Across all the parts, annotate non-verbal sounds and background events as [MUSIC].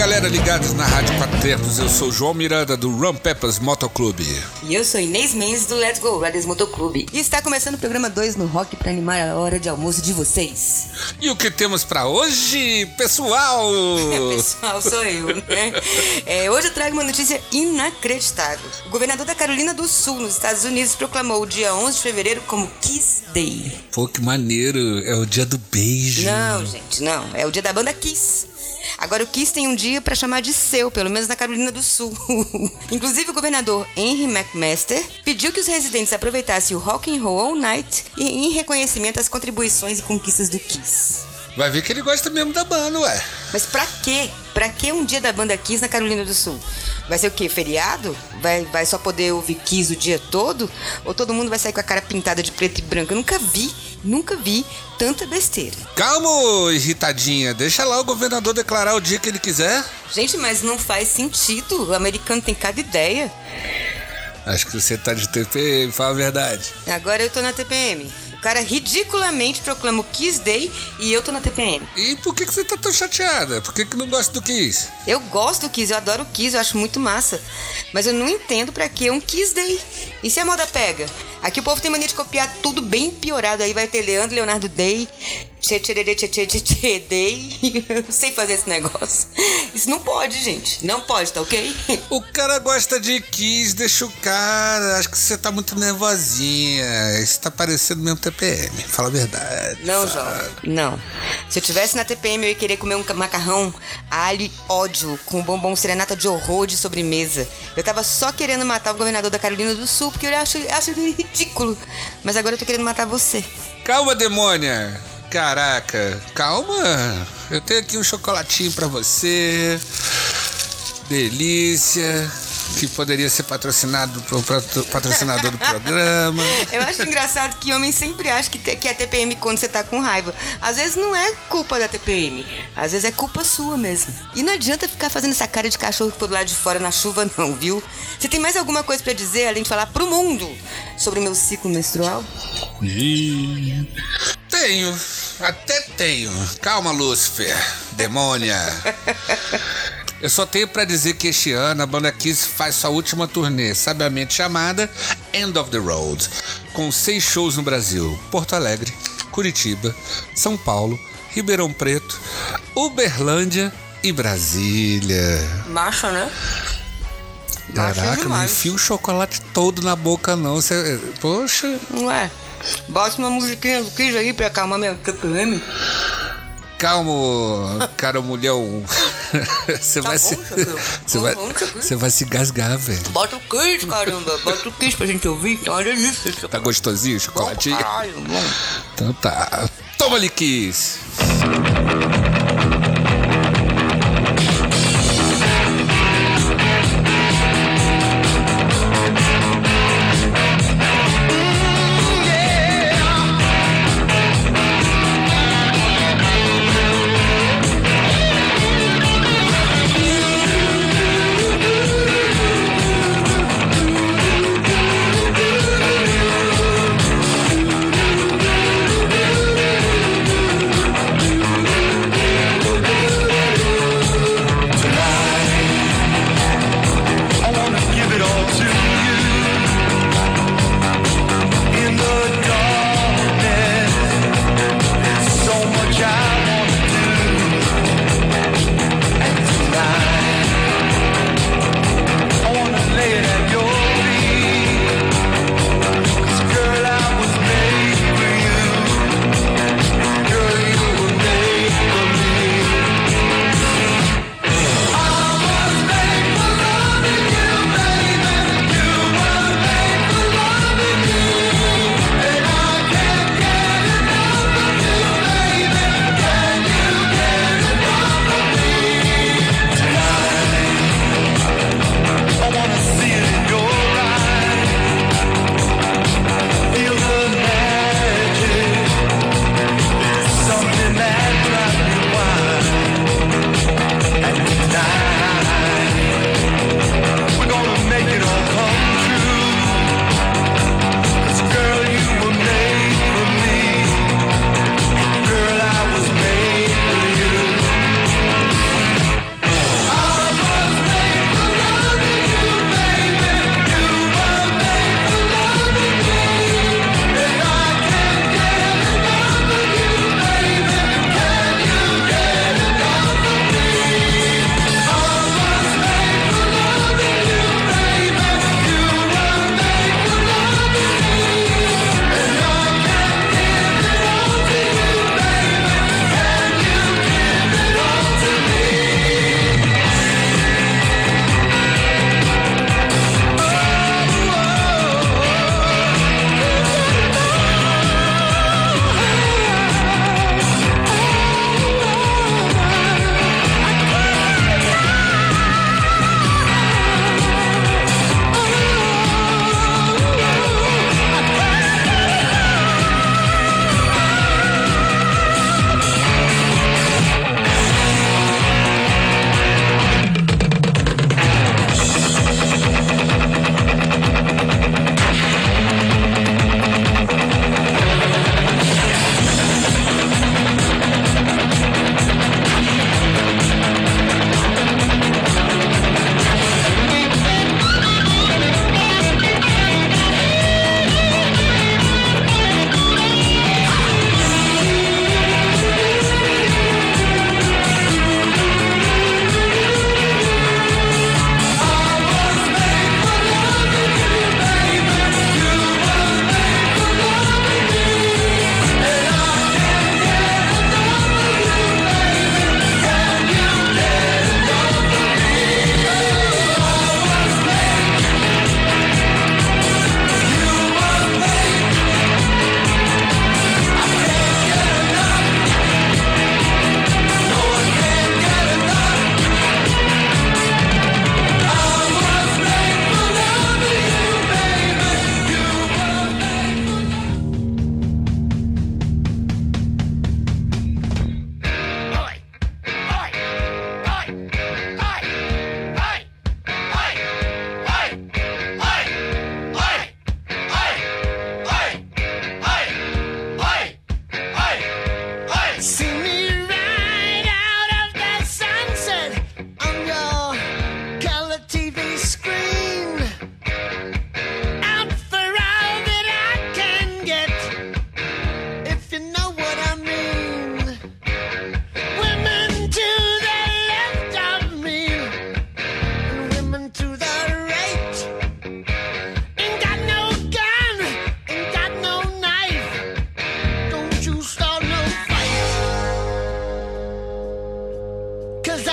Galera ligados na Rádio Quatro Tempos. Eu sou João Miranda do Rum Peppers Motoclube. E eu sou Inês Mendes do Let's Go Riders Motoclube. E está começando o programa 2 no Rock para animar a hora de almoço de vocês. E o que temos para hoje, pessoal? [LAUGHS] pessoal, sou eu, né? É, hoje eu trago uma notícia inacreditável. O governador da Carolina do Sul, nos Estados Unidos, proclamou o dia 11 de fevereiro como Kiss Day. Pô, que maneiro. É o dia do beijo. Não, gente, não. É o dia da banda Kiss. Agora o Kiss tem um dia para chamar de seu, pelo menos na Carolina do Sul. [LAUGHS] Inclusive o governador Henry McMaster pediu que os residentes aproveitassem o Rock and Roll All Night em reconhecimento às contribuições e conquistas do Kiss. Vai ver que ele gosta mesmo da banda, ué. Mas pra quê? Pra que um dia da banda Kiss na Carolina do Sul? Vai ser o quê? Feriado? Vai, vai só poder ouvir Kiss o dia todo? Ou todo mundo vai sair com a cara pintada de preto e branco? Eu nunca vi, nunca vi tanta besteira. Calma, irritadinha. Deixa lá o governador declarar o dia que ele quiser. Gente, mas não faz sentido. O americano tem cada ideia. Acho que você tá de TPM, fala a verdade. Agora eu tô na TPM. O cara ridiculamente proclama o Kiss Day e eu tô na TPM. E por que, que você tá tão chateada? Por que, que não gosta do Kiss? Eu gosto do Kiss, eu adoro o Kiss, eu acho muito massa. Mas eu não entendo pra que um Kiss Day. E se a moda pega? Aqui o povo tem mania de copiar tudo bem piorado. Aí vai ter Leandro Leonardo Day, Day. [LAUGHS] Eu não sei fazer esse negócio. Isso não pode, gente. Não pode, tá ok? O cara gosta de Kiss, deixa o cara. Acho que você tá muito nervosinha. Isso tá parecendo mesmo TPM. Fala a verdade. Não, fala. João. Não. Se eu tivesse na TPM, eu ia querer comer um macarrão alho ódio com bombom serenata de horror de sobremesa. Eu tava só querendo matar o governador da Carolina do Sul porque eu acho, acho ele ridículo. Mas agora eu tô querendo matar você. Calma, demônia. Caraca, calma. Eu tenho aqui um chocolatinho pra você. Delícia. Que poderia ser patrocinado por patrocinador do programa. [LAUGHS] Eu acho engraçado que homem sempre acha que, que é TPM quando você tá com raiva. Às vezes não é culpa da TPM. Às vezes é culpa sua mesmo. E não adianta ficar fazendo essa cara de cachorro pro lado de fora na chuva, [LAUGHS] não, viu? Você tem mais alguma coisa para dizer, além de falar pro mundo sobre o meu ciclo menstrual? Tenho, até tenho. Calma, Lúcifer, demônia. [LAUGHS] Eu só tenho para dizer que este ano a banda Kiss faz sua última turnê, sabiamente chamada End of the Road, com seis shows no Brasil: Porto Alegre, Curitiba, São Paulo, Ribeirão Preto, Uberlândia e Brasília. Macha, né? Caraca, não enfia o chocolate todo na boca, não. Você, poxa. Ué, bota uma musiquinha do Kiss aí pra acalmar minha TPM. Calmo, cara mulhão. [LAUGHS] Você Tá vai bom, se. [LAUGHS] Você Tá vai, bom, você vai se gasgar, velho. Bota o Kiss, caramba. Bota o Kiss pra gente ouvir. Tá uma delícia. Tá gostosinho o Bom chocolatinho? caralho, bom. Então tá. Toma ali,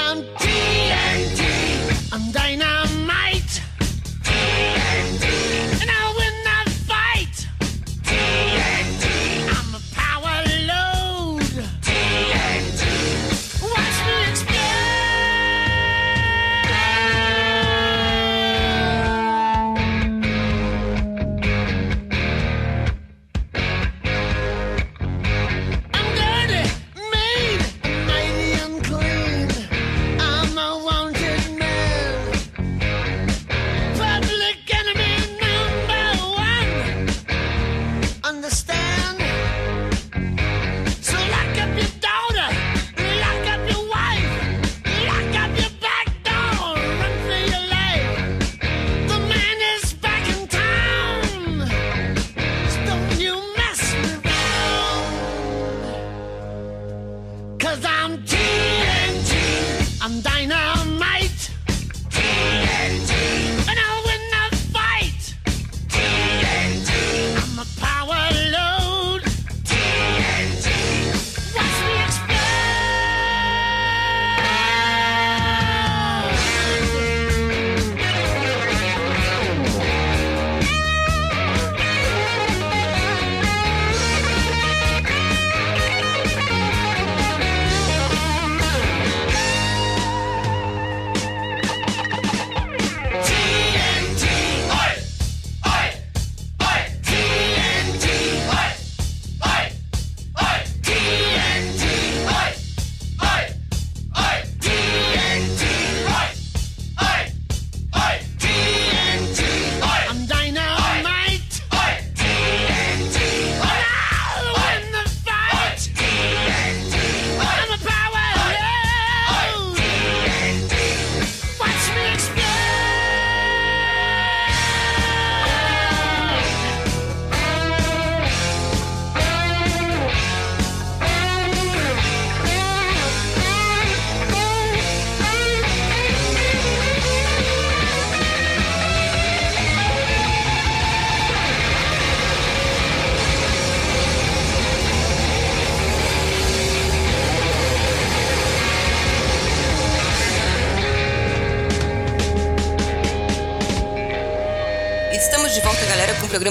Kiss. Cause I'm TNT, I'm dynamite.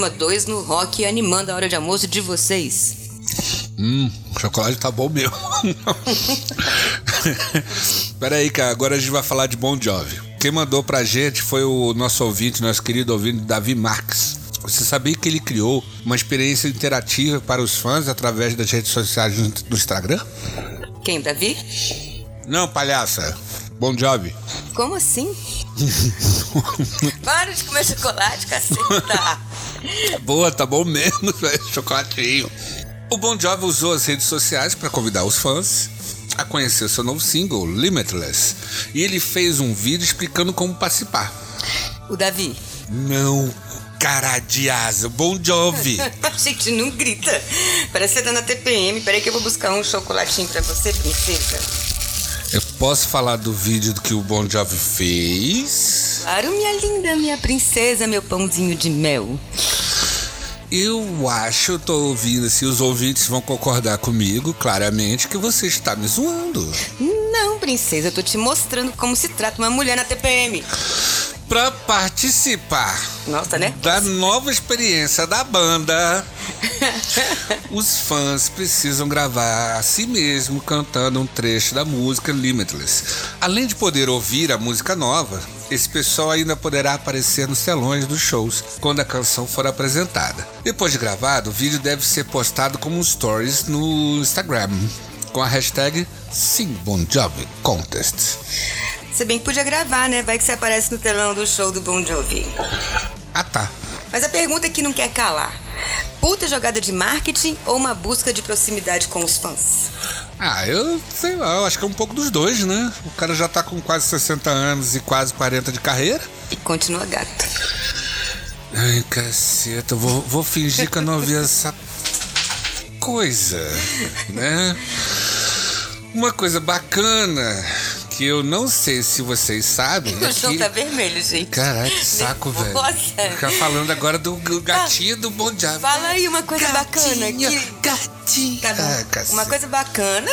Programa 2 no Rock, animando a hora de almoço de vocês. Hum, o chocolate tá bom mesmo. [LAUGHS] Pera aí, cara, agora a gente vai falar de Bon Jovi. Quem mandou pra gente foi o nosso ouvinte, nosso querido ouvinte Davi Marques. Você sabia que ele criou uma experiência interativa para os fãs através das redes sociais do Instagram? Quem, Davi? Não, palhaça. Bon Jovi. Como assim? [LAUGHS] Para de comer chocolate, caceta. Boa, tá bom mesmo. [LAUGHS] Chocolatinho. O Bon Jovi usou as redes sociais para convidar os fãs a conhecer seu novo single, Limitless. E ele fez um vídeo explicando como participar. O Davi. Não, cara de asa, Bon Jovi. [LAUGHS] Gente, não grita. Parece que você tá na TPM. Peraí que eu vou buscar um chocolatinho pra você, princesa. Eu posso falar do vídeo do que o Bon Jovi fez? Claro, minha linda, minha princesa, meu pãozinho de mel. Eu acho, eu tô ouvindo se os ouvintes vão concordar comigo, claramente, que você está me zoando. Não, princesa, eu tô te mostrando como se trata uma mulher na TPM. Pra participar Nossa, né? da nova experiência da banda, [LAUGHS] os fãs precisam gravar a si mesmo cantando um trecho da música Limitless. Além de poder ouvir a música nova, esse pessoal ainda poderá aparecer nos telões dos shows quando a canção for apresentada. Depois de gravado, o vídeo deve ser postado como stories no Instagram com a hashtag SingBonJoviContest. Você bem que podia gravar, né? Vai que você aparece no telão do show do Bon Jovi. Ah tá. Mas a pergunta que não quer calar. Puta jogada de marketing ou uma busca de proximidade com os fãs? Ah, eu sei lá, eu acho que é um pouco dos dois, né? O cara já tá com quase 60 anos e quase 40 de carreira. E continua gato. Ai, caceta, eu vou, vou fingir que eu não vi essa coisa, né? Uma coisa bacana que eu não sei se vocês sabem. [LAUGHS] é O chão que- tá vermelho, gente. Caraca, que saco, velho. Ficar falando agora do gatinho do Bon Jovi. Fala aí uma coisa bacana que. Gatinho. Tá bom. Ah, uma coisa bacana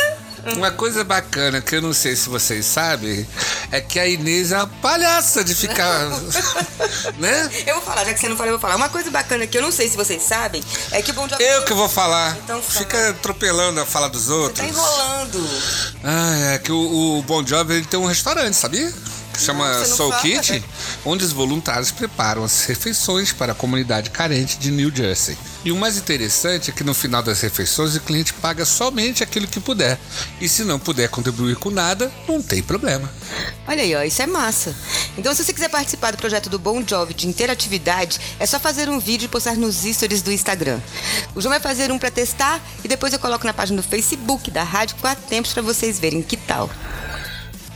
Uma coisa bacana que eu não sei se vocês sabem é que a Inês é uma palhaça de ficar. [LAUGHS] né? Eu vou falar, já que você não falou, eu vou falar. Uma coisa bacana que eu não sei se vocês sabem é que o Bon Jovi Eu que vou falar. Então fala. Fica atropelando a fala dos tá outros. enrolando. Ah, é que o, o Bon Jovi ele tem um restaurante, sabia? Que chama Não, Soul fala. Kitchen, onde os voluntários preparam as refeições para a comunidade carente de New Jersey. E o mais interessante é que no final das refeições o cliente paga somente aquilo que puder. E se não puder contribuir com nada, não tem problema. Olha aí, ó, isso é massa. Então, se você quiser participar do projeto do Bon Jovi de interatividade, é só fazer um vídeo e postar nos stories do Instagram. O João vai fazer um pra testar e depois eu coloco na página do Facebook da Rádio Quatro Tempos pra vocês verem que tal.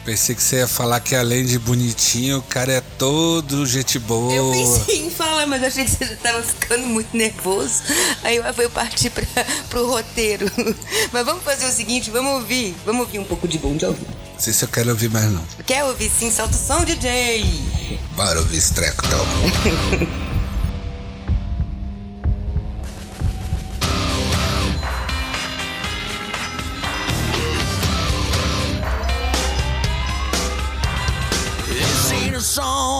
Pensei que você ia falar que além de bonitinho, o cara é todo gente boa. Eu pensei em falar, mas achei que você já tava ficando muito nervoso. Aí eu eu parti pra, pro roteiro. [LAUGHS] Mas vamos fazer o seguinte, vamos ouvir. Vamos ouvir um pouco de Bon Jovi. Não sei se eu quero ouvir mais não. Quer ouvir sim? Solta o som, DJ. Bora ouvir esse treco então.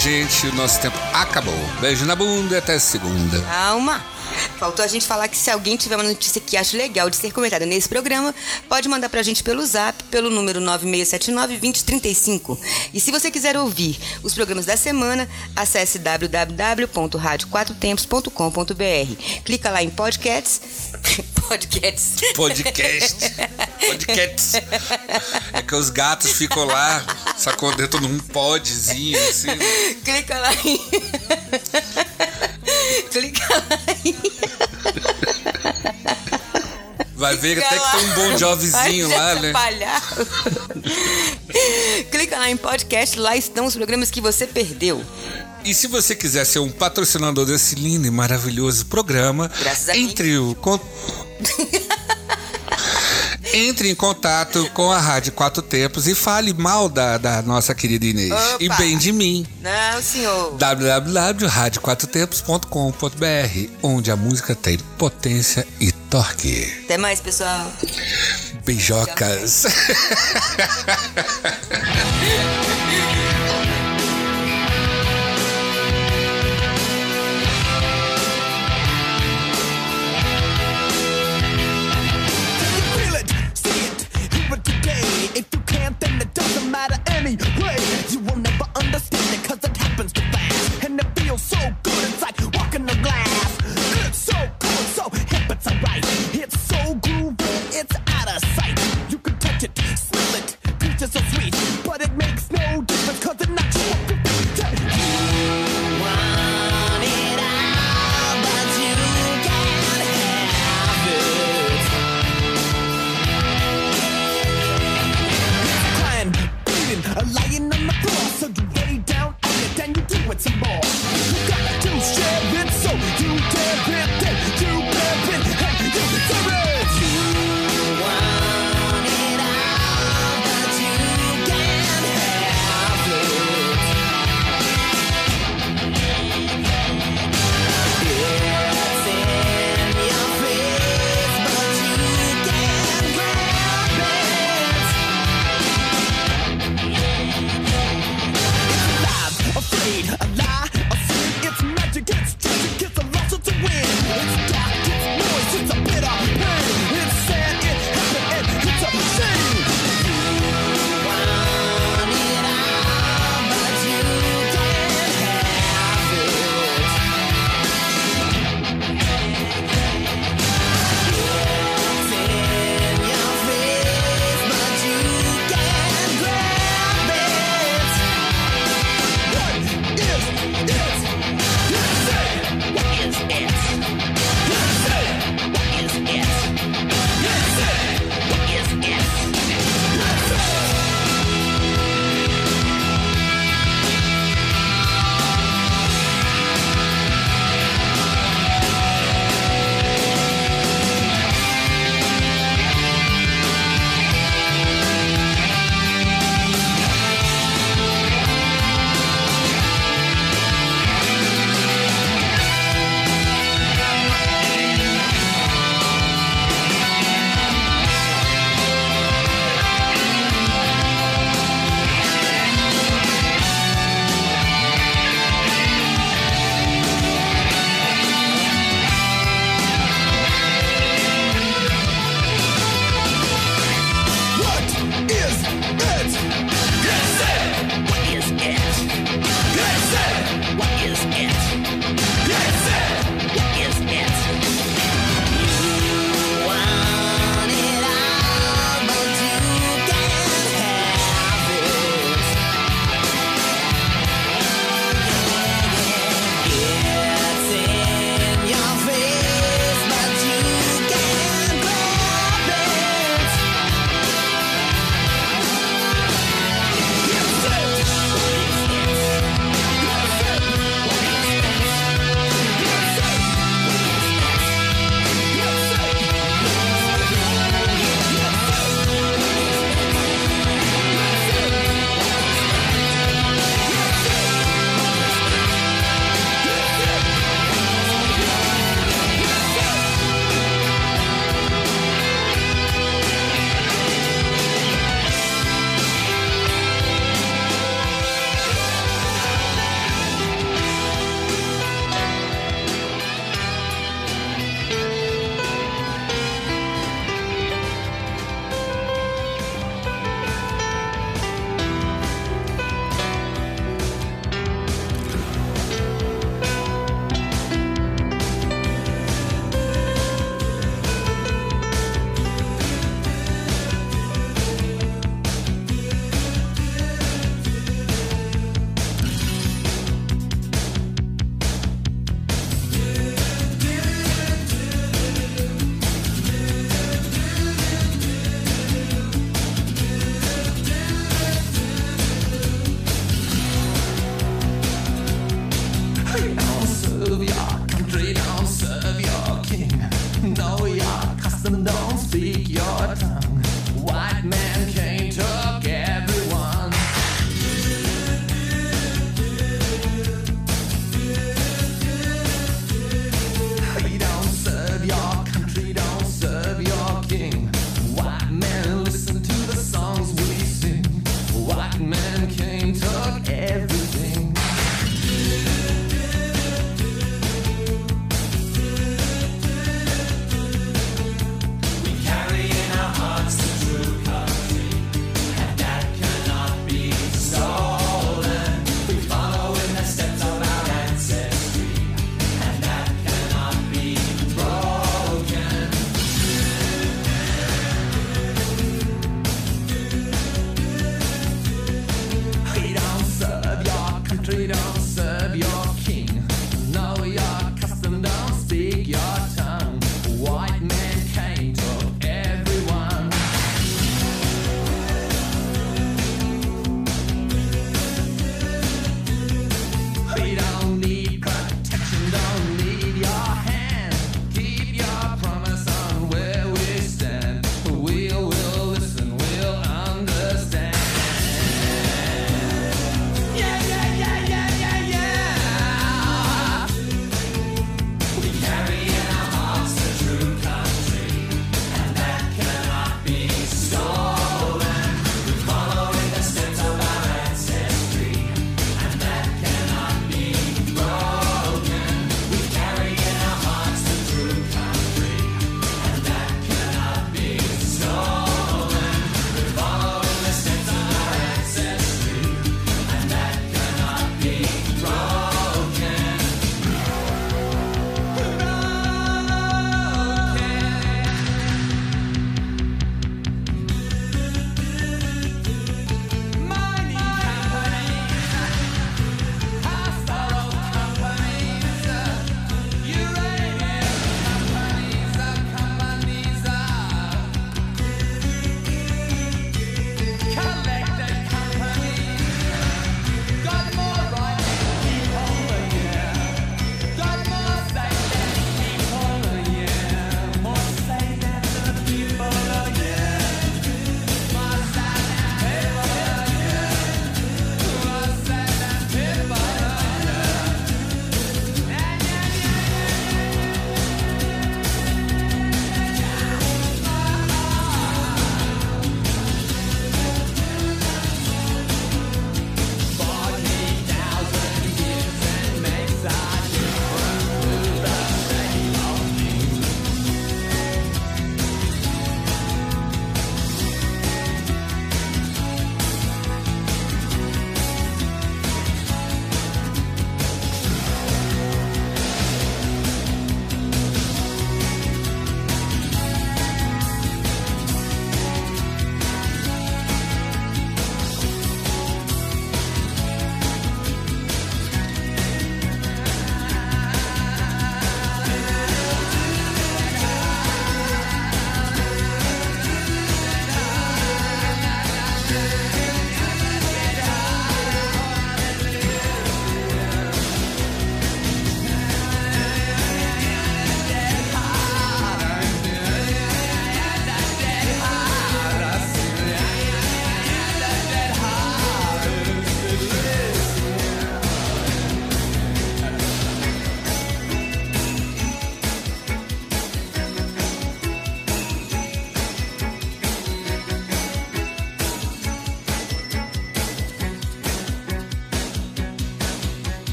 Gente. O nosso tempo acabou. Beijo na bunda e até segunda. Calma. Faltou a gente falar que se alguém tiver uma notícia que acha legal de ser comentada nesse programa, pode mandar pra gente pelo zap, pelo número 9679-2035. E se você quiser ouvir os programas da semana, acesse www.radioquatrotempos.com.br. Clica lá em podcasts. [LAUGHS] podcasts. Podcast. Podcast. É que os gatos ficam lá, sacou dentro de um podzinho, assim. Clica lá em. [LAUGHS] Clica lá em. Vai ver Clica até que tem um bom jovzinho Vai lá, né? Clica lá em podcast, lá estão os programas que você perdeu. E se você quiser ser um patrocinador desse lindo e maravilhoso programa, Graças a mim. entre o [LAUGHS] Entre em contato com a Rádio Quatro Tempos e fale mal da, da nossa querida Inês. Opa. E bem de mim. Não, senhor. www.radioquatrotempos.com.br Onde a música tem potência e torque. Até mais, pessoal. Beijocas. Feel [LAUGHS]